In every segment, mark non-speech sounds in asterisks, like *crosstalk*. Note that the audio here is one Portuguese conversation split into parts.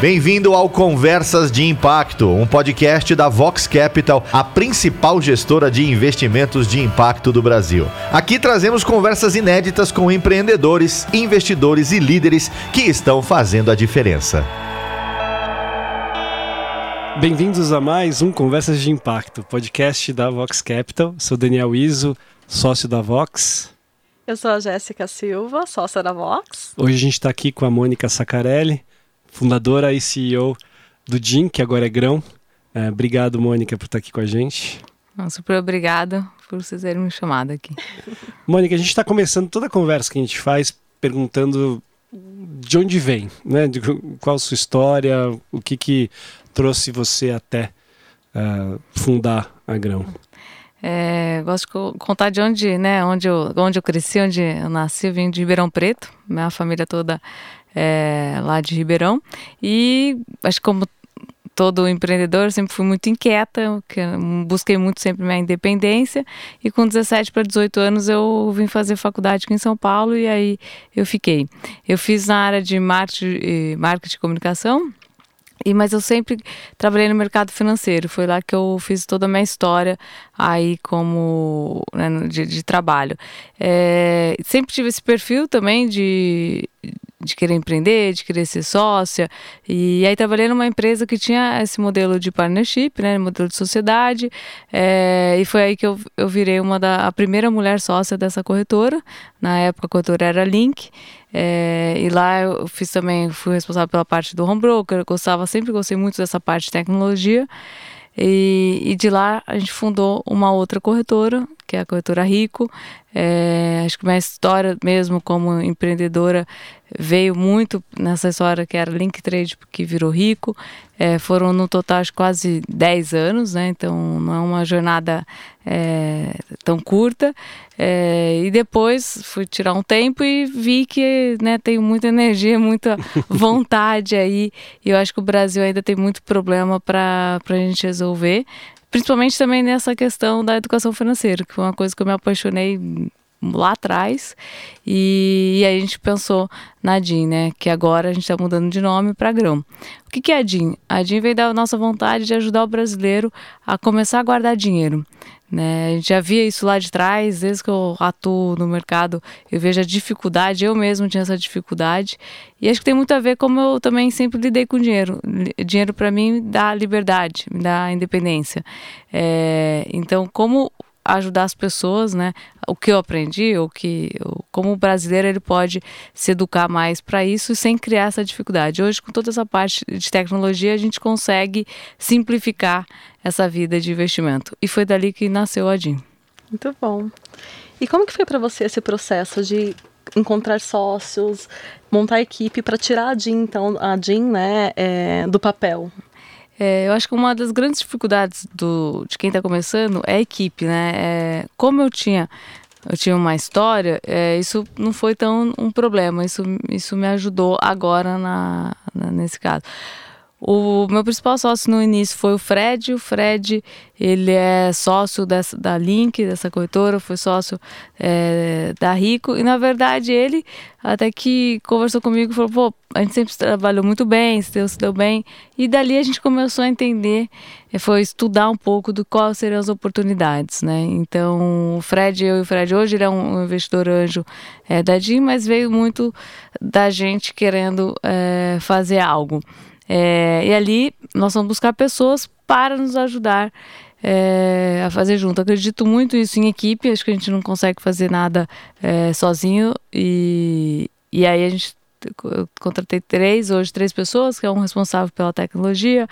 Bem-vindo ao Conversas de Impacto, um podcast da Vox Capital, a principal gestora de investimentos de impacto do Brasil. Aqui trazemos conversas inéditas com empreendedores, investidores e líderes que estão fazendo a diferença. Bem-vindos a mais um Conversas de Impacto, podcast da Vox Capital. Sou Daniel Iso, sócio da Vox. Eu sou a Jéssica Silva, sócia da Vox. Hoje a gente está aqui com a Mônica Sacarelli, fundadora e CEO do DIN, que agora é Grão. É, obrigado, Mônica, por estar aqui com a gente. Super obrigada por vocês terem me chamado aqui. Mônica, a gente está começando toda a conversa que a gente faz perguntando de onde vem, né? De qual a sua história, o que, que trouxe você até uh, fundar a Grão. É, gosto de contar de onde, né, onde eu, onde eu cresci, onde eu nasci, eu vim de Ribeirão Preto, minha família toda é, lá de Ribeirão. E acho que como todo empreendedor, sempre fui muito inquieta, busquei muito sempre minha independência. E com 17 para 18 anos eu vim fazer faculdade aqui em São Paulo e aí eu fiquei. Eu fiz na área de marketing, marketing e comunicação. E, mas eu sempre trabalhei no mercado financeiro, foi lá que eu fiz toda a minha história aí como né, de, de, trabalho. É, sempre tive esse perfil também de, de querer empreender, de querer ser sócia. E aí trabalhei numa empresa que tinha esse modelo de partnership, né, modelo de sociedade. É, e foi aí que eu, eu virei uma da a primeira mulher sócia dessa corretora. Na época a corretora era Link. É, e lá eu fiz também, fui responsável pela parte do home broker. Gostava, sempre gostei muito dessa parte de tecnologia. E, e, de lá a gente fundou uma outra corretora, que é a corretora Rico. É, acho que minha história mesmo como empreendedora veio muito nessa história que era Link Trade, que virou rico. É, foram no total quase 10 anos, né? então não é uma jornada é, tão curta. É, e depois fui tirar um tempo e vi que né, tenho muita energia, muita *laughs* vontade aí. E eu acho que o Brasil ainda tem muito problema para a gente resolver principalmente também nessa questão da educação financeira, que foi uma coisa que eu me apaixonei lá atrás. E, e, aí a gente pensou na DIN, né? Que agora a gente está mudando de nome para Grão. O que, que é a DIN? A DIN veio da nossa vontade de ajudar o brasileiro a começar a guardar dinheiro. Né? A gente já via isso lá de trás, desde que eu atuo no mercado, eu vejo a dificuldade, eu mesmo tinha essa dificuldade. E acho que tem muito a ver como eu também sempre lidei com dinheiro. Dinheiro para mim dá liberdade, me dá independência. É, então, como ajudar as pessoas, né? O que eu aprendi, o que, como o brasileiro ele pode se educar mais para isso sem criar essa dificuldade. Hoje, com toda essa parte de tecnologia, a gente consegue simplificar essa vida de investimento. E foi dali que nasceu a DIN. Muito bom. E como que foi para você esse processo de encontrar sócios, montar equipe para tirar a DIN, então, a DIN, né, é, do papel? É, eu acho que uma das grandes dificuldades do, de quem está começando é a equipe, né? É, como eu tinha eu tinha uma história, é, isso não foi tão um problema. Isso, isso me ajudou agora na, na nesse caso. O meu principal sócio no início foi o Fred. O Fred, ele é sócio dessa, da Link, dessa corretora, foi sócio é, da Rico. E, na verdade, ele até que conversou comigo e falou, pô, a gente sempre trabalhou muito bem, se deu, se deu bem. E dali a gente começou a entender, é, foi estudar um pouco do quais seriam as oportunidades, né? Então, o Fred, eu e o Fred, hoje ele é um investidor anjo é, da DIM, mas veio muito da gente querendo é, fazer algo. É, e ali nós vamos buscar pessoas para nos ajudar é, a fazer junto. Acredito muito isso em equipe, acho que a gente não consegue fazer nada é, sozinho. E, e aí a gente eu contratei três, hoje três pessoas, que é um responsável pela tecnologia.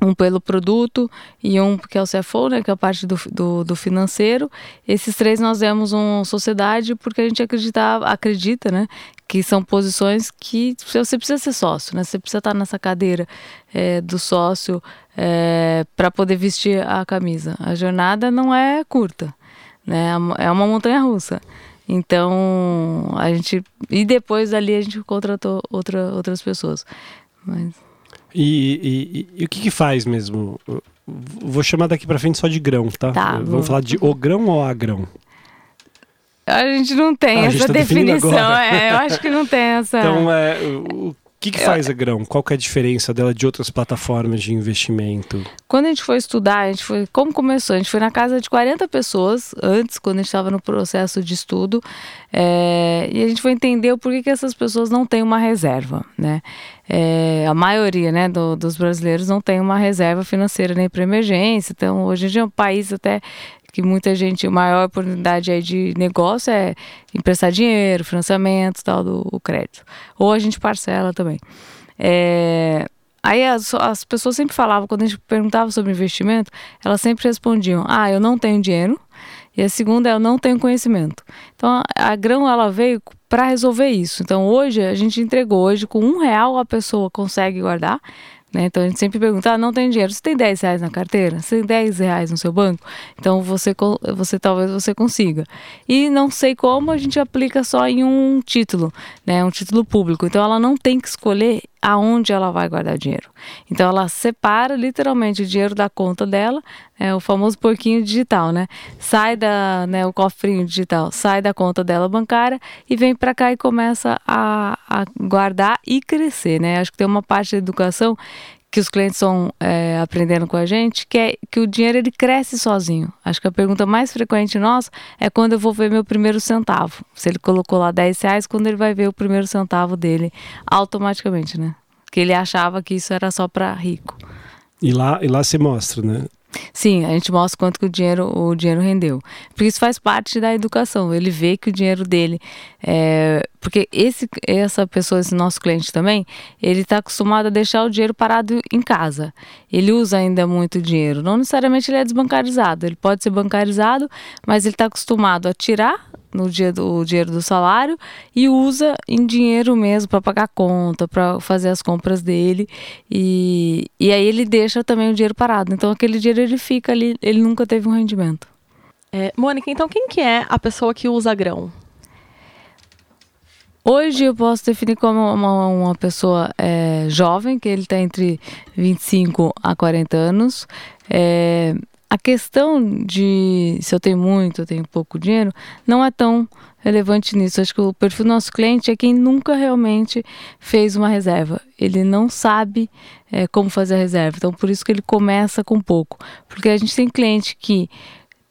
É, um pelo produto e um que é o CFO, né, que é a parte do, do, do, financeiro. Esses três nós demos uma sociedade porque a gente acredita, né, que são posições que você precisa ser sócio, né, você precisa estar nessa cadeira é, do sócio é, para poder vestir a camisa. A jornada não é curta, né, é uma montanha russa. Então a gente e depois dali a gente contratou outra, outras pessoas, mas e, e, e, o que, que faz mesmo? Vou chamar daqui para frente só de grão, tá? tá Vamos vou... falar de o grão ou a grão? A gente não tem ah, essa tá definição, é, eu acho que não tem essa. Então, é, o, que, que faz a Grão? Qual que é a diferença dela de outras plataformas de investimento? Quando a gente foi estudar, a gente foi, como começou? A gente foi na casa de 40 pessoas antes, quando a gente estava no processo de estudo, é, e a gente foi entender o porquê que essas pessoas não têm uma reserva, né? É, a maioria né, do, dos brasileiros não tem uma reserva financeira nem para emergência, então hoje em dia é um país até que muita gente, a maior oportunidade aí de negócio é emprestar dinheiro, financiamento, tal, do crédito. Ou a gente parcela também. É, aí as, as pessoas sempre falavam, quando a gente perguntava sobre investimento, elas sempre respondiam, ah, eu não tenho dinheiro, e a segunda é eu não tenho conhecimento. Então a, Grão ela veio para resolver isso. Então hoje a gente entregou hoje com um real a pessoa consegue guardar né? Então a gente sempre pergunta: ah, não tem dinheiro, você tem 10 reais na carteira? Você tem 10 reais no seu banco? Então você, você talvez você consiga. E não sei como a gente aplica só em um título, né? um título público. Então ela não tem que escolher aonde ela vai guardar o dinheiro. Então ela separa literalmente o dinheiro da conta dela, é o famoso porquinho digital, né? Sai da, né, o cofrinho digital, sai da conta dela bancária e vem para cá e começa a, a guardar e crescer, né? Acho que tem uma parte da educação que os clientes estão é, aprendendo com a gente, que é que o dinheiro ele cresce sozinho. Acho que a pergunta mais frequente nossa é quando eu vou ver meu primeiro centavo. Se ele colocou lá 10 reais, quando ele vai ver o primeiro centavo dele automaticamente, né? Que ele achava que isso era só para rico. E lá, e lá se mostra, né? Sim, a gente mostra quanto que o dinheiro, o dinheiro rendeu. Porque isso faz parte da educação. Ele vê que o dinheiro dele. É, porque esse, essa pessoa, esse nosso cliente também, ele está acostumado a deixar o dinheiro parado em casa. Ele usa ainda muito dinheiro. Não necessariamente ele é desbancarizado. Ele pode ser bancarizado, mas ele está acostumado a tirar no dia do dinheiro do salário e usa em dinheiro mesmo para pagar conta, para fazer as compras dele e, e aí ele deixa também o dinheiro parado. Então aquele dinheiro ele fica ali, ele nunca teve um rendimento. É, Mônica, então quem que é a pessoa que usa grão? Hoje eu posso definir como uma, uma pessoa é, jovem, que ele está entre 25 a 40 anos. É, a questão de se eu tenho muito, eu tenho pouco dinheiro, não é tão relevante nisso. Acho que o perfil do nosso cliente é quem nunca realmente fez uma reserva. Ele não sabe é, como fazer a reserva. Então, por isso que ele começa com pouco. Porque a gente tem cliente que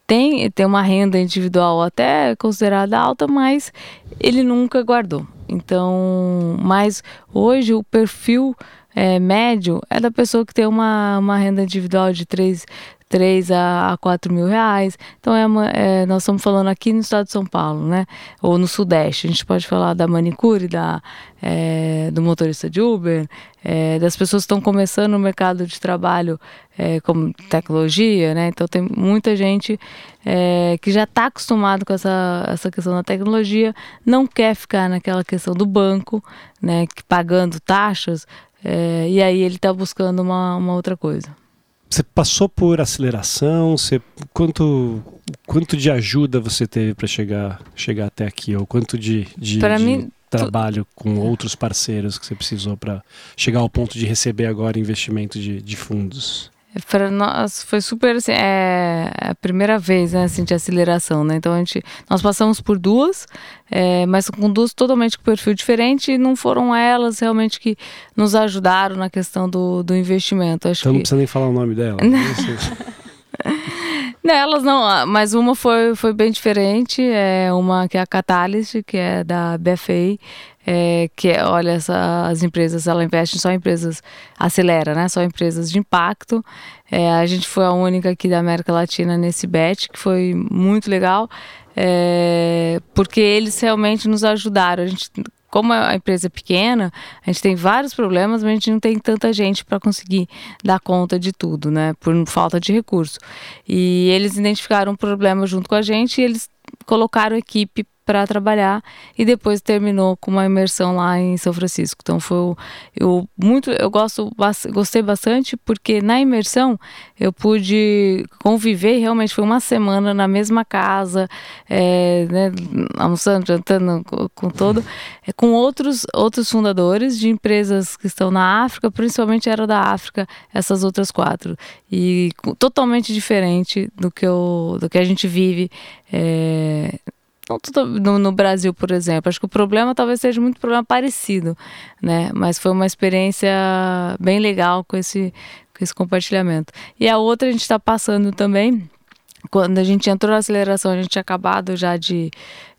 tem, tem uma renda individual até considerada alta, mas ele nunca guardou. Então, mas hoje o perfil é, médio é da pessoa que tem uma, uma renda individual de 3, 3 a, a 4 mil reais. Então, é, uma, é, nós estamos falando aqui no estado de São Paulo, né? Ou no Sudeste. A gente pode falar da manicure, da, é, do motorista de Uber, é, das pessoas que estão começando no mercado de trabalho é, como tecnologia, né? Então, tem muita gente é, que já está acostumado com essa, essa questão da tecnologia, não quer ficar naquela questão do banco, né? Que, pagando taxas, é, e aí ele está buscando uma, uma outra coisa. Você passou por aceleração? Você, quanto, quanto de ajuda você teve para chegar, chegar até aqui? Ou quanto de, de, de mim, trabalho tu... com outros parceiros que você precisou para chegar ao ponto de receber agora investimento de, de fundos? Para nós foi super assim, é a primeira vez né, assim, de aceleração, né? Então a gente, nós passamos por duas, é, mas com duas totalmente com perfil diferente e não foram elas realmente que nos ajudaram na questão do, do investimento. Acho então que... não precisa nem falar o nome dela. *laughs* Não, elas não, mas uma foi, foi bem diferente, é uma que é a Catalyst, que é da BFA, é, que é, olha, essa, as empresas, ela investe só em empresas, acelera, né? Só empresas de impacto. É, a gente foi a única aqui da América Latina nesse bet, que foi muito legal, é, porque eles realmente nos ajudaram. A gente como a empresa é pequena, a gente tem vários problemas, mas a gente não tem tanta gente para conseguir dar conta de tudo, né? Por falta de recurso. E eles identificaram um problema junto com a gente e eles colocaram equipe para trabalhar e depois terminou com uma imersão lá em São Francisco. Então foi eu muito eu gosto gostei bastante porque na imersão eu pude conviver realmente foi uma semana na mesma casa, é, né, almoçando, jantando com todo é, com outros outros fundadores de empresas que estão na África, principalmente era da África essas outras quatro e totalmente diferente do que eu, do que a gente vive é, no, no, Brasil, por exemplo. Acho que o problema talvez seja muito problema parecido, né? Mas foi uma experiência bem legal com esse, com esse compartilhamento. E a outra a gente está passando também quando a gente entrou na aceleração, a gente tinha acabado já de,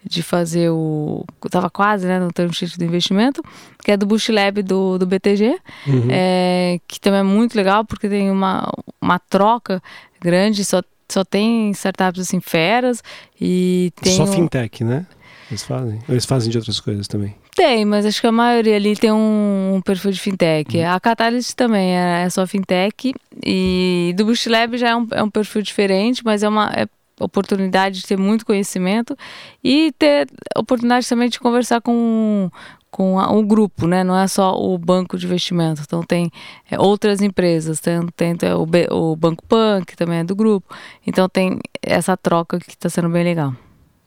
de fazer o. Estava quase né, no termo do investimento, que é do Bush Lab do, do BTG, uhum. é, que também é muito legal porque tem uma, uma troca grande, só, só tem startups assim feras e tem. Só fintech, né? Eles fazem? Eles fazem de outras coisas também? Tem, mas acho que a maioria ali tem um, um perfil de fintech. Uhum. A Catalyst também é, é, só fintech. E do Boost Lab já é um, é um perfil diferente, mas é uma é oportunidade de ter muito conhecimento e ter oportunidade também de conversar com, com o grupo, né? Não é só o banco de investimento. Então tem é, outras empresas, tem, tem, tem o, o, Banco Pan, que também é do grupo. Então tem essa troca que está sendo bem legal.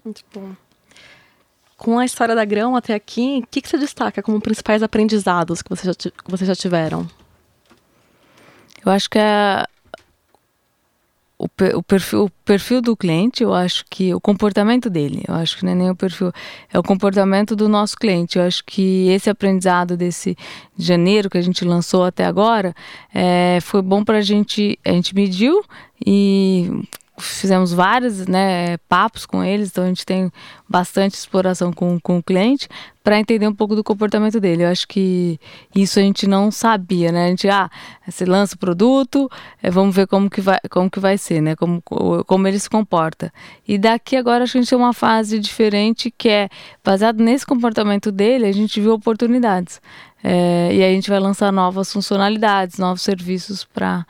Muito bom com a história da Grão até aqui, o que, que você destaca como principais aprendizados que vocês já, que vocês já tiveram? Eu acho que é o, o, perfil, o perfil do cliente, eu acho que o comportamento dele, eu acho que não é nem o perfil, é o comportamento do nosso cliente. Eu acho que esse aprendizado desse janeiro que a gente lançou até agora é, foi bom para a gente, a gente mediu e fizemos vários né, papos com eles, então a gente tem bastante exploração com, com o cliente para entender um pouco do comportamento dele. Eu acho que isso a gente não sabia, né? A gente, ah, você lança o produto, é, vamos ver como que vai, como que vai ser, né? Como, como ele se comporta. E daqui agora acho que a gente tem uma fase diferente que é, baseado nesse comportamento dele, a gente viu oportunidades. É, e aí a gente vai lançar novas funcionalidades, novos serviços para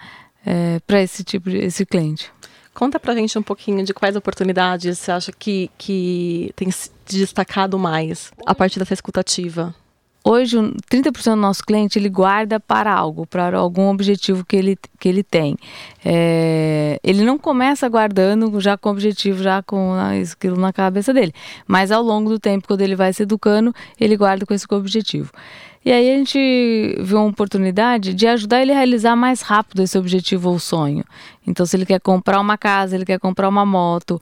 é, para esse tipo de esse cliente. Conta pra gente um pouquinho de quais oportunidades você acha que, que tem se destacado mais a partir dessa escutativa. Hoje, 30% do nosso cliente ele guarda para algo, para algum objetivo que ele, que ele tem. É, ele não começa guardando já com objetivo, já com aquilo na cabeça dele. Mas ao longo do tempo, quando ele vai se educando, ele guarda com esse objetivo. E aí a gente viu uma oportunidade de ajudar ele a realizar mais rápido esse objetivo ou sonho. Então, se ele quer comprar uma casa, ele quer comprar uma moto,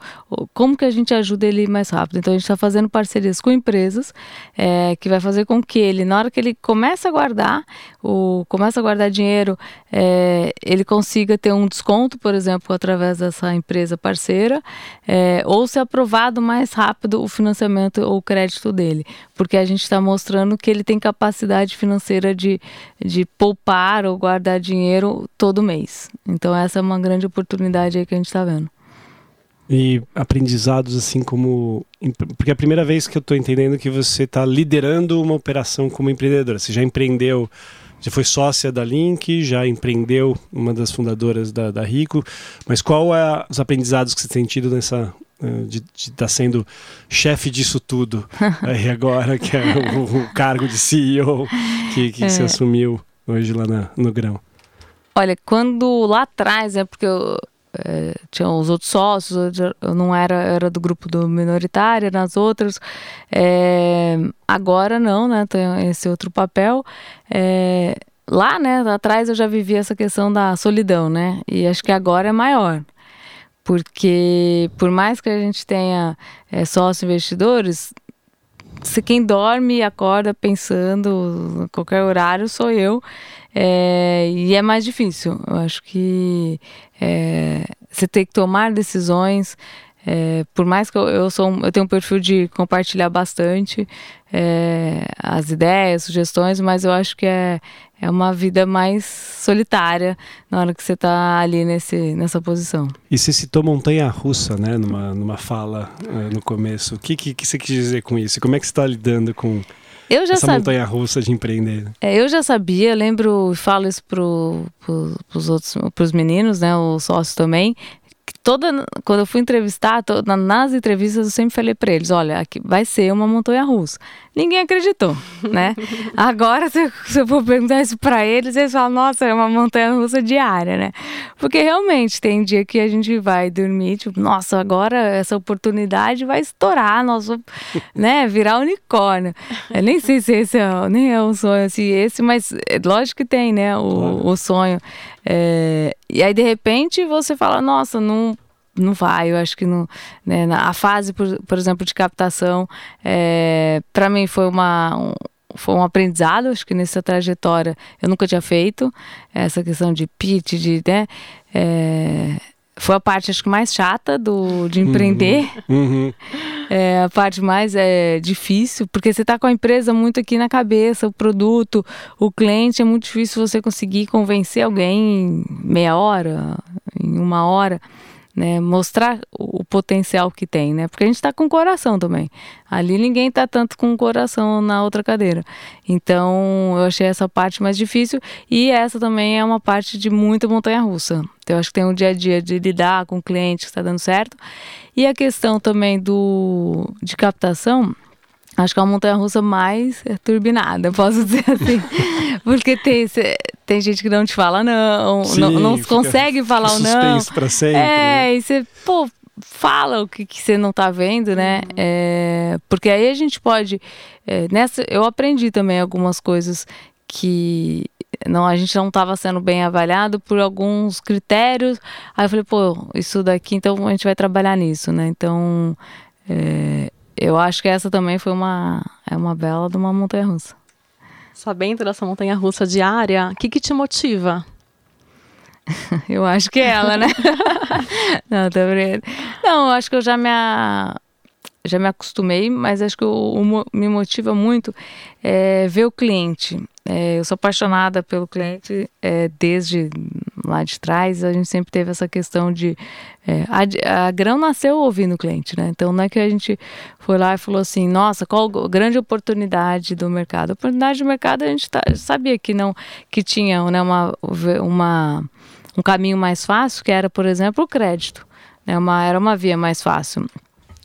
como que a gente ajuda ele mais rápido? Então, a gente está fazendo parcerias com empresas é, que vai fazer com que ele, na hora que ele começa a guardar, o, começa a guardar dinheiro, é, ele consiga ter um desconto, por exemplo, através dessa empresa parceira, é, ou ser aprovado mais rápido o financiamento ou o crédito dele, porque a gente está mostrando que ele tem capacidade financeira de, de poupar ou guardar dinheiro todo mês. Então, essa é uma grande oportunidade aí que a gente está vendo. E aprendizados assim como. Porque é a primeira vez que eu estou entendendo que você está liderando uma operação como empreendedora. Você já empreendeu, já foi sócia da Link, já empreendeu uma das fundadoras da, da Rico. Mas qual é os aprendizados que você tem tido nessa. Eh, de estar tá sendo chefe disso tudo *laughs* aí agora, que é o, o cargo de CEO que, que é. você assumiu hoje lá na, no Grão? Olha, quando lá atrás, é porque eu, é, tinha os outros sócios, eu não era, era do grupo do minoritário, nas outras. É, agora não, né? Tenho esse outro papel. É, lá, né, atrás eu já vivi essa questão da solidão, né? E acho que agora é maior. Porque por mais que a gente tenha é, sócios investidores, se quem dorme e acorda pensando qualquer horário sou eu. É, e é mais difícil. Eu acho que é, você tem que tomar decisões. É, por mais que eu, eu, sou, eu tenho um perfil de compartilhar bastante é, as ideias, sugestões, mas eu acho que é, é uma vida mais solitária na hora que você está ali nesse, nessa posição. E você citou montanha-russa, né, numa, numa fala uh, no começo. O que, que, que, você quis dizer com isso? Como é que você está lidando com eu já essa sabia. montanha-russa de empreender? É, eu já sabia, lembro, falo isso para pro, pros outros, pros meninos, né, os sócios também, toda quando eu fui entrevistar, toda, nas entrevistas eu sempre falei para eles, olha, aqui vai ser uma montanha russa. Ninguém acreditou, *laughs* né? Agora se, se eu for perguntar isso para eles, eles falam, nossa, é uma montanha russa diária, né? Porque realmente tem dia que a gente vai dormir, tipo, nossa, agora essa oportunidade vai estourar, nosso, *laughs* né, virar unicórnio. Eu nem sei se esse é, nem é um sonho assim, esse, mas é, lógico que tem, né, o, o sonho. É, e aí, de repente, você fala, nossa, não não vai. Eu acho que no, né, a fase, por, por exemplo, de captação, é, para mim foi uma. Um, foi um aprendizado, acho que nessa trajetória eu nunca tinha feito essa questão de pitch, de, né, é, foi a parte acho que mais chata do, de empreender. Uhum. Uhum. *laughs* É a parte mais é, difícil, porque você está com a empresa muito aqui na cabeça, o produto, o cliente, é muito difícil você conseguir convencer alguém em meia hora, em uma hora né? Mostrar o, potencial que tem, né? Porque a gente está com o coração também. Ali ninguém está tanto com o coração na outra cadeira. Então eu achei essa parte mais difícil e essa também é uma parte de muita montanha-russa. Então eu acho que tem um dia a dia de lidar com o cliente que está dando certo e a questão também do de captação Acho que é uma montanha russa mais turbinada, posso dizer assim. *laughs* Porque tem, tem gente que não te fala não, Sim, não, não consegue falar o não. Pra sempre, é, e você, pô, fala o que, que você não tá vendo, né? Uhum. É, porque aí a gente pode. É, nessa, eu aprendi também algumas coisas que não a gente não estava sendo bem avaliado por alguns critérios. Aí eu falei, pô, isso daqui, então a gente vai trabalhar nisso, né? Então. É, eu acho que essa também foi uma, é uma bela de uma montanha russa. Sabendo dessa montanha russa diária, o que, que te motiva? *laughs* eu acho que é ela, né? *laughs* não, tô brincando. Não, acho que eu já me, já me acostumei, mas acho que o me motiva muito é ver o cliente. É, eu sou apaixonada pelo cliente é, desde lá de trás. A gente sempre teve essa questão de. É, a, a, Grão nasceu ouvindo o cliente, né? Então não é que a gente foi lá e falou assim: nossa, qual a grande oportunidade do mercado? A oportunidade do mercado a gente tá, sabia que não que tinha né, uma, uma, um caminho mais fácil, que era, por exemplo, o crédito. Né? Uma, era uma via mais fácil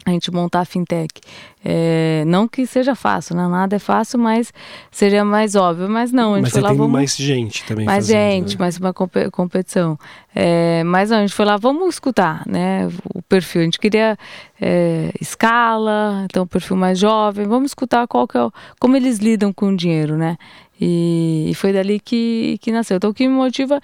a gente montar a fintech. É, não que seja fácil, né? nada é fácil, mas seria mais óbvio. Mas não, a gente mas foi lá. Vamos... mais gente também. Mais fazendo, gente, né? mais uma comp competição. É, mas não, a gente foi lá, vamos escutar né? o perfil. A gente queria é, escala, então o perfil mais jovem, vamos escutar qual que é o, como eles lidam com o dinheiro, né? E, e foi dali que, que nasceu. Então o que me motiva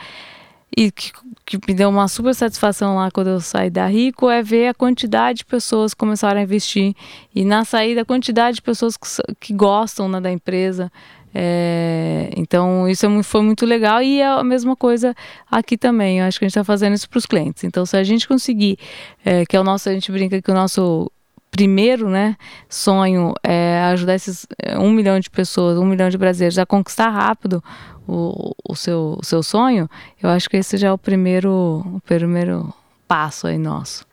e que, que, me deu uma super satisfação lá quando eu saí da Rico é ver a quantidade de pessoas que começaram a investir e na saída a quantidade de pessoas que, que gostam né, da empresa. É, então isso é, foi muito legal e é a mesma coisa aqui também. Eu acho que a gente está fazendo isso para os clientes. Então se a gente conseguir, é, que é o nosso, a gente brinca que o nosso primeiro né, sonho é ajudar esses é, um milhão de pessoas, um milhão de brasileiros a conquistar rápido o, o, seu, o seu sonho, eu acho que esse já é o primeiro, o primeiro passo aí nosso.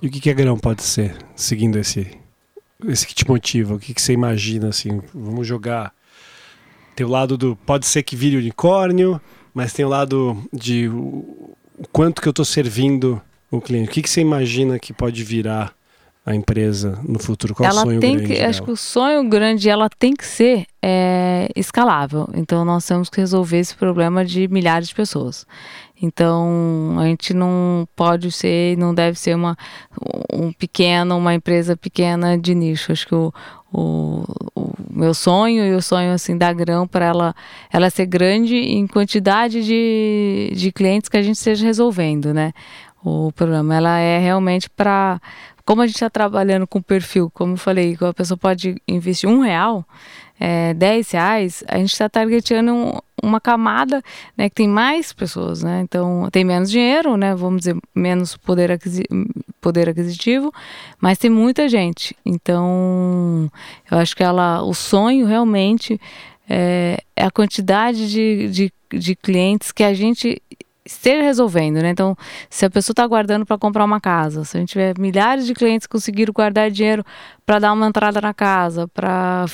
E o que, que a grão pode ser, seguindo esse, esse que te motiva? O que, que você imagina, assim, vamos jogar... Tem o lado do, pode ser que vire unicórnio, mas tem o lado de o, o quanto que eu estou servindo o cliente. O que, que você imagina que pode virar a empresa no futuro? Qual ela o sonho tem grande? Que, acho que o sonho grande ela tem que ser é, escalável. Então nós temos que resolver esse problema de milhares de pessoas. Então a gente não pode ser, não deve ser uma um pequeno, uma empresa pequena de nicho. Acho que o, o, o meu sonho e o sonho assim da Grão para ela ela ser grande em quantidade de, de clientes que a gente esteja resolvendo, né? O programa ela é realmente para como a gente está trabalhando com perfil, como eu falei, a pessoa pode investir um real, é, 10 reais, a gente está targetando um, uma camada né, que tem mais pessoas, né? Então tem menos dinheiro, né? Vamos dizer, menos poder, aquisi poder aquisitivo, mas tem muita gente. Então eu acho que ela, o sonho realmente é, é a quantidade de, de, de clientes que a gente esteja resolvendo, né? Então, se a pessoa está guardando para comprar uma casa, se a gente tiver milhares de clientes que conseguiram guardar dinheiro para dar uma entrada na casa, para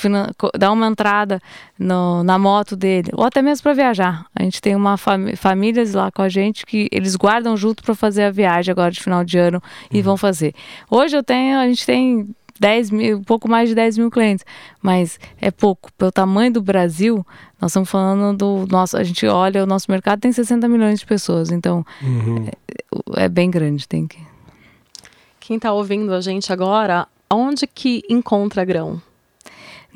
dar uma entrada no, na moto dele, ou até mesmo para viajar. A gente tem uma fam famílias lá com a gente que eles guardam junto para fazer a viagem agora de final de ano e uhum. vão fazer. Hoje eu tenho, a gente tem 10 mil, um pouco mais de 10 mil clientes, mas é pouco. Pelo tamanho do Brasil, nós estamos falando do nosso. A gente olha, o nosso mercado tem 60 milhões de pessoas, então uhum. é, é, bem grande. Tem que. Quem está ouvindo a gente agora, onde que encontra grão?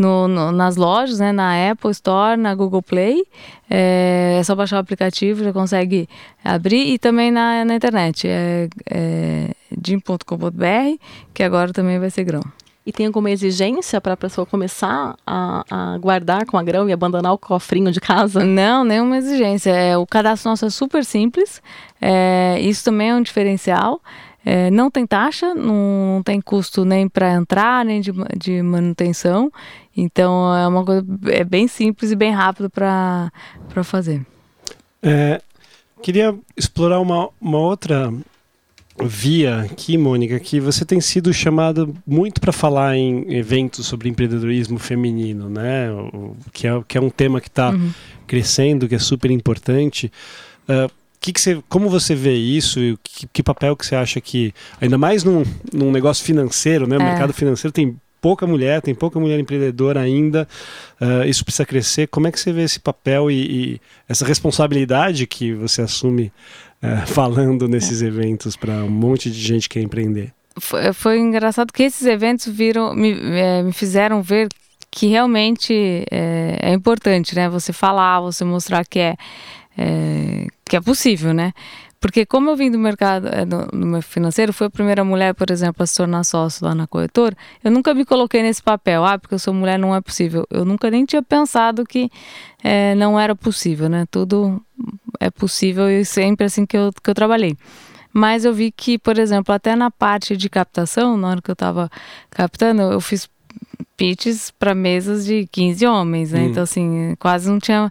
No, no, nas lojas, né, na Apple Store, na Google Play. É, é, só baixar o aplicativo, já consegue abrir. E também na, na internet, é, é jim.com.br, que agora também vai ser grão. E tem alguma exigência para a pessoa começar a, a, guardar com a grão e abandonar o cofrinho de casa? Não, nenhuma exigência. É, o cadastro nosso é super simples. É, isso também é um diferencial. É, não tem taxa, não, não tem custo nem para entrar, nem de, de, manutenção. Então é uma coisa é bem simples e bem rápido para fazer. É, queria explorar uma, uma outra via aqui, Mônica, que você tem sido chamada muito para falar em eventos sobre empreendedorismo feminino, né? O, que, é, que é um tema que está uhum. crescendo, que é super importante. Uh, que que você, como você vê isso e que, que, papel que você acha que, ainda mais num, num negócio financeiro, né? O é. mercado financeiro tem pouca mulher, tem pouca mulher empreendedora ainda, uh, isso precisa crescer. Como é que você vê esse papel e, e essa responsabilidade que você assume uh, *laughs* falando nesses é. eventos para um monte de gente que quer empreender? Foi, foi engraçado que esses eventos viram, me, é, me fizeram ver que realmente é, é, importante, né? Você falar, você mostrar que é, é, que é possível, né? Porque como eu vim do mercado é, do, financeiro, fui a primeira mulher, por exemplo, a se tornar sócio lá na corretora, eu nunca me coloquei nesse papel, ah, porque eu sou mulher não é possível. Eu nunca nem tinha pensado que é, não era possível, né? Tudo é possível e sempre assim que eu, que eu trabalhei. Mas eu vi que, por exemplo, até na parte de captação, na hora que eu estava captando, eu fiz pitches para mesas de 15 homens, né? Hum. Então, assim, quase não tinha.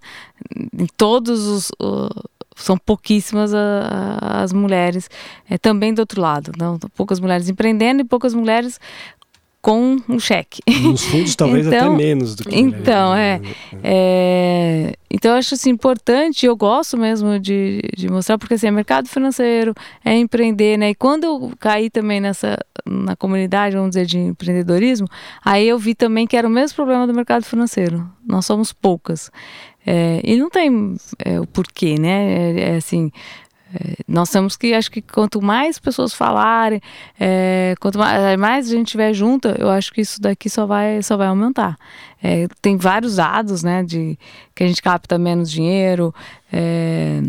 Em todos os. Uh, são pouquíssimas a, a, as mulheres é, também do outro lado. Não, poucas mulheres empreendendo e poucas mulheres com um cheque. Nos fundos talvez então, até menos do que Então, é, é, Então eu acho importante, eu gosto mesmo de, de mostrar, porque assim, é mercado financeiro, é empreender, né? E quando eu caí também nessa, na comunidade, vamos dizer, de empreendedorismo, aí eu vi também que era o mesmo problema do mercado financeiro. Nós somos poucas. É, e não tem é, o porquê, né? É, é assim, nós temos que, acho que quanto mais pessoas falarem, é, quanto mais, mais, a gente estiver junta, eu acho que isso daqui só vai, só vai aumentar. É, tem vários dados, né, de que a gente capta menos dinheiro, é,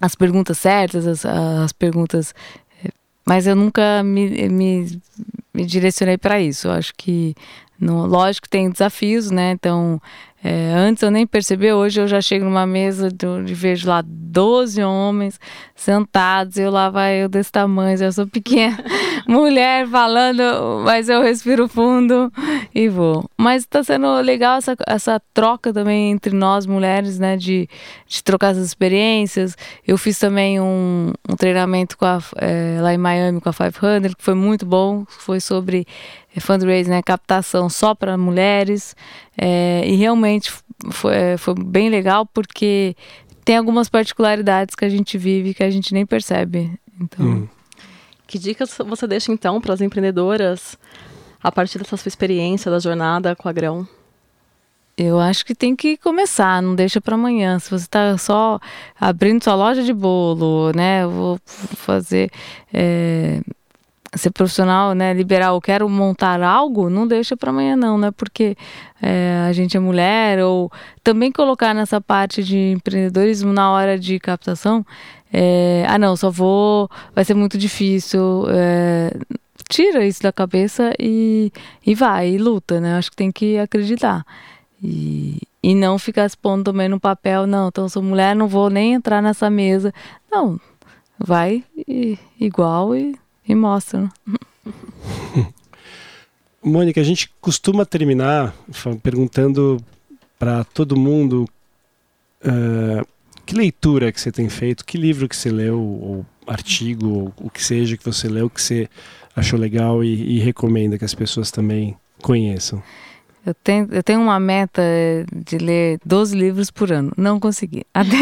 as perguntas certas, as, as perguntas. É, mas eu nunca me, me, me direcionei para isso. Eu acho que, no, lógico tem desafios, né, então é, antes eu nem percebi, hoje eu já chego numa mesa e vejo lá 12 homens sentados, eu lá vai eu desse tamanho, eu sou pequena, *laughs* mulher falando, mas eu respiro fundo e vou. Mas está sendo legal essa, essa troca também entre nós mulheres, né, de, de trocar essas experiências. Eu fiz também um, um treinamento a, é, lá em Miami com a 500, que foi muito bom, foi sobre fundraising, né, captação só para mulheres. É, e realmente foi, é, foi bem legal porque tem algumas particularidades que a gente vive que a gente nem percebe. Então. Hum. Que dicas você deixa então para as empreendedoras a partir dessa sua experiência da jornada com a Grão? Eu acho que tem que começar, não deixa para amanhã. Se você está só abrindo sua loja de bolo, né? Vou fazer é, ser profissional, né, liberal, quero montar algo, não deixa para amanhã não, né? Porque é, a gente é mulher ou também colocar nessa parte de empreendedorismo na hora de captação, é, ah não, só vou, vai ser muito difícil. É, tira isso da cabeça e, e vai, e luta, né? Acho que tem que acreditar. E, e não ficar expondo também no papel, não, então sou mulher, não vou nem entrar nessa mesa. Não, vai e, igual e e mostram. *laughs* Mônica, a gente costuma terminar perguntando para todo mundo uh, que leitura que você tem feito, que livro que você leu, ou artigo, ou o que seja que você leu, que você achou legal e, e recomenda que as pessoas também conheçam. Eu tenho, eu tenho uma meta de ler 12 livros por ano. Não consegui. Até,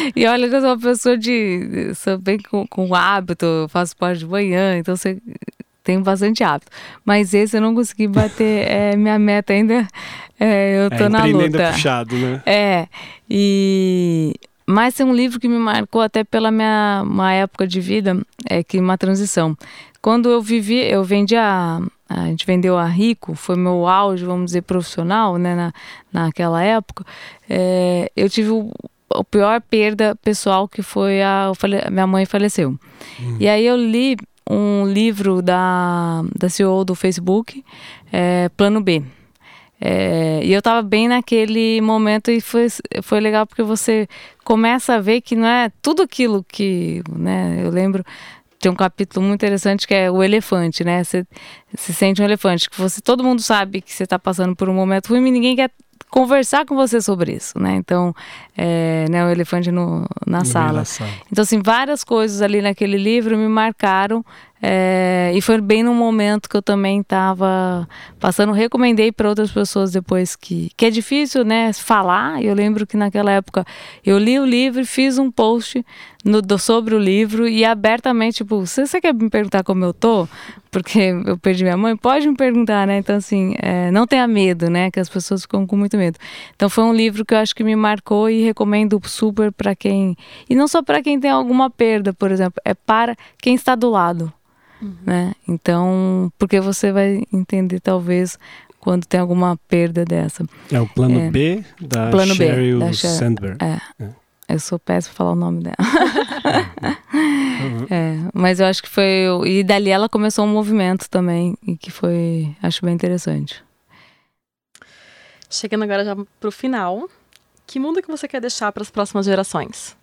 *laughs* e olha que eu sou uma pessoa de. Sou bem com, com hábito, faço parte de manhã, então você tem bastante hábito. Mas esse eu não consegui bater é, minha meta ainda. É, eu tô é, na luta. Puxado, né? É. E. Mas tem um livro que me marcou até pela minha uma época de vida, é que uma transição. Quando eu vivi, eu vendi a a gente vendeu a Rico, foi meu auge, vamos dizer, profissional, né, na, naquela época, é, eu tive o, a pior perda pessoal que foi a, a minha mãe faleceu. Hum. E aí eu li um livro da, da CEO do Facebook, é, Plano B. É, e eu estava bem naquele momento e foi, foi legal porque você começa a ver que não é tudo aquilo que, né, eu lembro tem um capítulo muito interessante que é o elefante, né? Você se sente um elefante, que você todo mundo sabe que você está passando por um momento ruim, mas ninguém quer conversar com você sobre isso, né? Então, é, né, o elefante no, na, sala. sala. Então, assim, várias coisas ali naquele livro me marcaram é, e foi bem no momento que eu também estava passando, recomendei para outras pessoas depois que, que é difícil, né, falar. Eu lembro que naquela época eu li o livro, fiz um post no, do, sobre o livro e abertamente, tipo, você, você quer me perguntar como eu tô? Porque eu perdi minha mãe? Pode me perguntar, né? Então, assim, é, não tenha medo, né? Que as pessoas ficam com muito medo. Então, foi um livro que eu acho que me marcou e recomendo super para quem. E não só para quem tem alguma perda, por exemplo, é para quem está do lado. Uhum. Né? Então, porque você vai entender talvez quando tem alguma perda dessa. É o plano é, B da plano Sheryl B, da Sandberg. É. é. Eu sou péssima falar o nome dela. uhum. *laughs* é, mas eu acho que foi. E dali ela começou um movimento também, e que foi. Acho bem interessante. Chegando agora já pro final, que mundo que você quer deixar para as próximas gerações?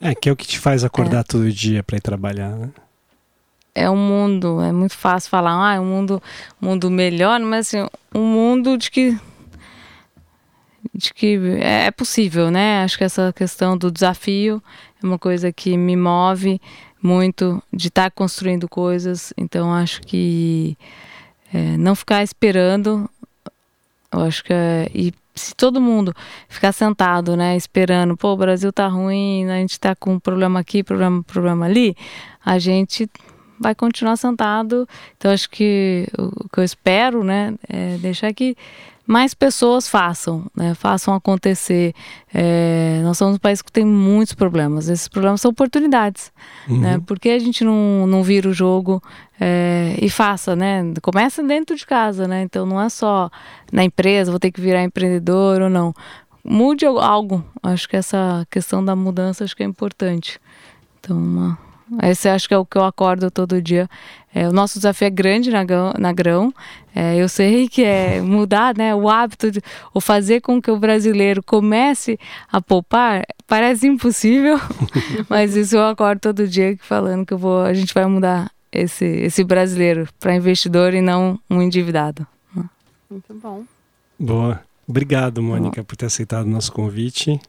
É, que é o que te faz acordar é. todo dia para ir trabalhar, né? É um mundo, é muito fácil falar, ah, é um mundo, mundo melhor, mas assim, um mundo de que de que é, é possível, né? Acho que essa questão do desafio é uma coisa que me move muito de estar tá construindo coisas. Então acho que é, não ficar esperando, eu acho que é, e se todo mundo ficar sentado, né, esperando, pô, o Brasil tá ruim, a gente tá com um problema aqui, problema, problema ali, a gente vai continuar sentado. Então, acho que o que eu espero, né, é deixar que mais pessoas façam, né, façam acontecer. É, nós somos um país que tem muitos problemas. Esses problemas são oportunidades, uhum. né? Por que a gente não, não vira o jogo é, e faça, né? Começa dentro de casa, né? Então não é só na empresa, vou ter que virar empreendedor ou não. Mude algo. Acho que essa questão da mudança acho que é importante. Então, uma esse acho que é o que eu acordo todo dia. É, o nosso desafio é grande na, na grão. É, eu sei que é mudar né, o hábito, de, ou fazer com que o brasileiro comece a poupar, parece impossível, *laughs* mas isso eu acordo todo dia falando que eu vou, a gente vai mudar esse, esse brasileiro para investidor e não um endividado. Muito bom. Boa. Obrigado, Mônica, por ter aceitado o nosso convite.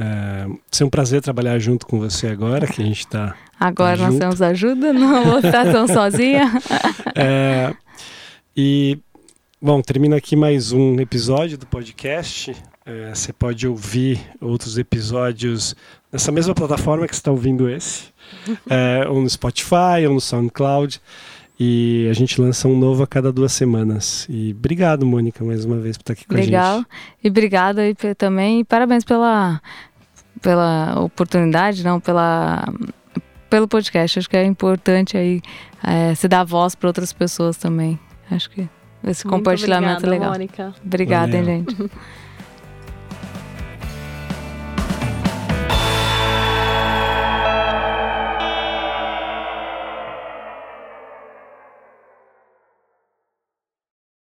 É, ser um prazer trabalhar junto com você agora, que a gente está. Agora tá nós temos ajuda, não vou estar tão *laughs* sozinha. É, e, bom, termina aqui mais um episódio do podcast. É, você pode ouvir outros episódios nessa mesma plataforma que você está ouvindo esse, *laughs* é, ou no Spotify, ou no SoundCloud. E a gente lança um novo a cada duas semanas. E obrigado, Mônica, mais uma vez por estar aqui com Legal. a gente. Legal. E obrigado aí também. E parabéns pela pela oportunidade, não pela pelo podcast. Acho que é importante aí é, se dar voz para outras pessoas também. Acho que esse Muito compartilhamento obrigada, é legal. Mônica. Obrigada, hein, gente. *laughs*